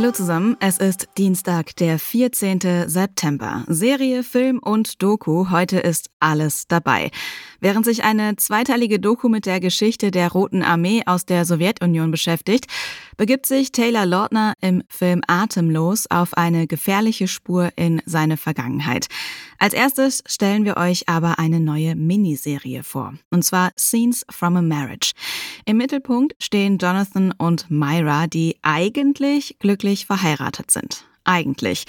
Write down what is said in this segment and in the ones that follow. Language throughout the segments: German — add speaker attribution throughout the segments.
Speaker 1: Hallo zusammen, es ist Dienstag, der 14. September. Serie, Film und Doku, heute ist alles dabei. Während sich eine zweiteilige Doku mit der Geschichte der Roten Armee aus der Sowjetunion beschäftigt, begibt sich Taylor Lautner im Film Atemlos auf eine gefährliche Spur in seine Vergangenheit. Als erstes stellen wir euch aber eine neue Miniserie vor, und zwar Scenes from a Marriage. Im Mittelpunkt stehen Jonathan und Myra, die eigentlich glücklich verheiratet sind. Eigentlich.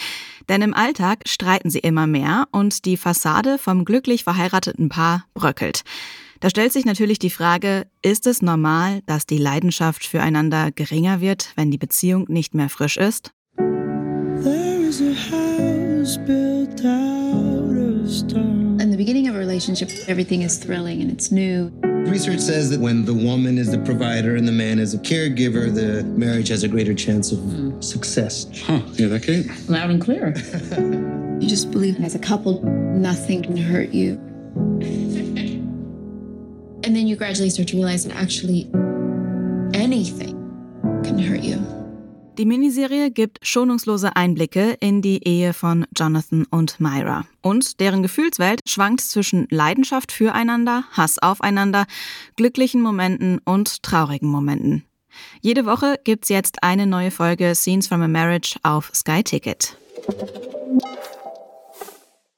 Speaker 1: Denn im Alltag streiten sie immer mehr und die Fassade vom glücklich verheirateten Paar bröckelt. Da stellt sich natürlich die Frage, ist es normal, dass die Leidenschaft füreinander geringer wird, wenn die Beziehung nicht mehr frisch ist?
Speaker 2: In the beginning of a relationship, everything is thrilling and it's new.
Speaker 3: Research says that when the woman is the provider and the man is a caregiver, the marriage has a greater chance of success.
Speaker 4: Huh, yeah, that Kate?
Speaker 2: Loud and clear. you just believe as a couple, nothing can hurt you. And then you gradually start to realize that actually anything can hurt you.
Speaker 1: Die Miniserie gibt schonungslose Einblicke in die Ehe von Jonathan und Myra. Und deren Gefühlswelt schwankt zwischen Leidenschaft füreinander, Hass aufeinander, glücklichen Momenten und traurigen Momenten. Jede Woche gibt's jetzt eine neue Folge Scenes from a Marriage auf Sky Ticket.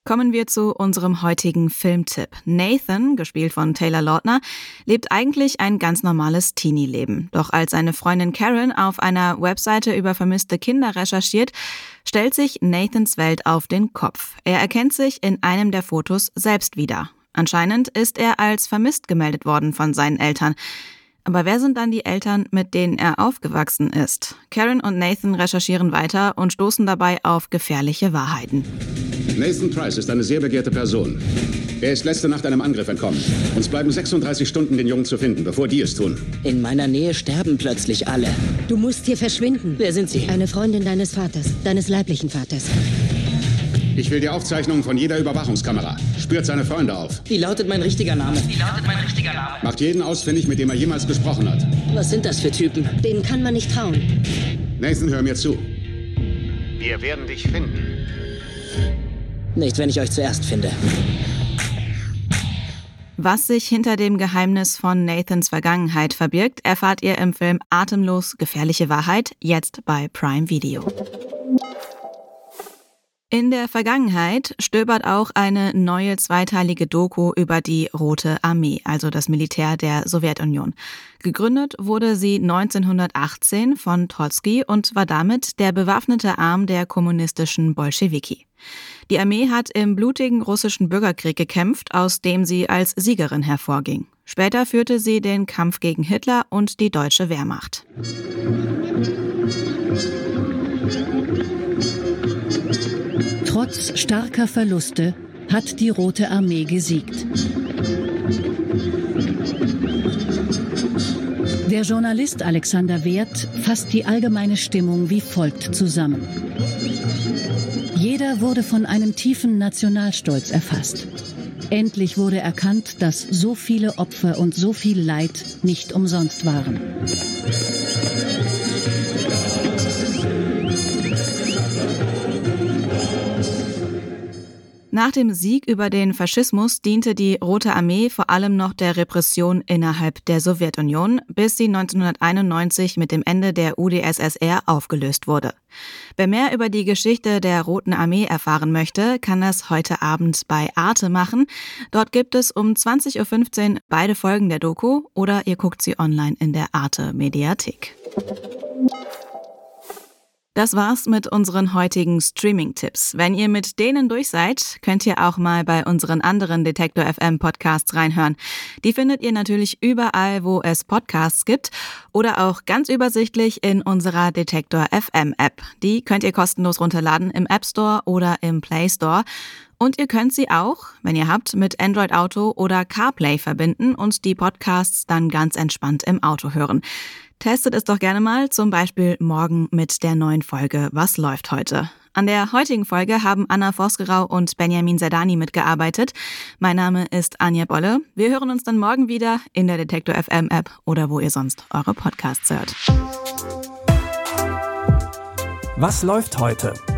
Speaker 1: Kommen wir zu unserem heutigen Filmtipp. Nathan, gespielt von Taylor Lautner, lebt eigentlich ein ganz normales Teenie-Leben. Doch als seine Freundin Karen auf einer Webseite über vermisste Kinder recherchiert, stellt sich Nathans Welt auf den Kopf. Er erkennt sich in einem der Fotos selbst wieder. Anscheinend ist er als vermisst gemeldet worden von seinen Eltern. Aber wer sind dann die Eltern, mit denen er aufgewachsen ist? Karen und Nathan recherchieren weiter und stoßen dabei auf gefährliche Wahrheiten.
Speaker 4: Nathan Price ist eine sehr begehrte Person. Er ist letzte Nacht einem Angriff entkommen. Uns bleiben 36 Stunden, den Jungen zu finden, bevor die es tun.
Speaker 5: In meiner Nähe sterben plötzlich alle.
Speaker 6: Du musst hier verschwinden.
Speaker 5: Wer sind Sie?
Speaker 6: Eine Freundin deines Vaters, deines leiblichen Vaters.
Speaker 4: Ich will die Aufzeichnungen von jeder Überwachungskamera. Spürt seine Freunde auf.
Speaker 5: Wie lautet mein richtiger Name? Wie lautet mein richtiger Name?
Speaker 4: Macht jeden ausfindig, mit dem er jemals gesprochen hat.
Speaker 5: Was sind das für Typen?
Speaker 6: Denen kann man nicht trauen.
Speaker 4: Nathan, hör mir zu.
Speaker 7: Wir werden dich finden.
Speaker 5: Nicht, wenn ich euch zuerst finde.
Speaker 1: Was sich hinter dem Geheimnis von Nathans Vergangenheit verbirgt, erfahrt ihr im Film Atemlos gefährliche Wahrheit, jetzt bei Prime Video. In der Vergangenheit stöbert auch eine neue zweiteilige Doku über die Rote Armee, also das Militär der Sowjetunion. Gegründet wurde sie 1918 von Trotzki und war damit der bewaffnete Arm der kommunistischen Bolschewiki. Die Armee hat im blutigen russischen Bürgerkrieg gekämpft, aus dem sie als Siegerin hervorging. Später führte sie den Kampf gegen Hitler und die deutsche Wehrmacht.
Speaker 8: Trotz starker Verluste hat die Rote Armee gesiegt. Der Journalist Alexander Wert fasst die allgemeine Stimmung wie folgt zusammen. Jeder wurde von einem tiefen Nationalstolz erfasst. Endlich wurde erkannt, dass so viele Opfer und so viel Leid nicht umsonst waren.
Speaker 1: Nach dem Sieg über den Faschismus diente die Rote Armee vor allem noch der Repression innerhalb der Sowjetunion, bis sie 1991 mit dem Ende der UdSSR aufgelöst wurde. Wer mehr über die Geschichte der Roten Armee erfahren möchte, kann das heute Abend bei Arte machen. Dort gibt es um 20.15 Uhr beide Folgen der Doku oder ihr guckt sie online in der Arte Mediathek. Das war's mit unseren heutigen Streaming-Tipps. Wenn ihr mit denen durch seid, könnt ihr auch mal bei unseren anderen Detektor FM Podcasts reinhören. Die findet ihr natürlich überall, wo es Podcasts gibt oder auch ganz übersichtlich in unserer Detektor FM App. Die könnt ihr kostenlos runterladen im App Store oder im Play Store. Und ihr könnt sie auch, wenn ihr habt, mit Android Auto oder CarPlay verbinden und die Podcasts dann ganz entspannt im Auto hören. Testet es doch gerne mal, zum Beispiel morgen mit der neuen Folge Was läuft heute? An der heutigen Folge haben Anna Vosgerau und Benjamin Zerdani mitgearbeitet. Mein Name ist Anja Bolle. Wir hören uns dann morgen wieder in der Detektor FM App oder wo ihr sonst eure Podcasts hört.
Speaker 9: Was läuft heute?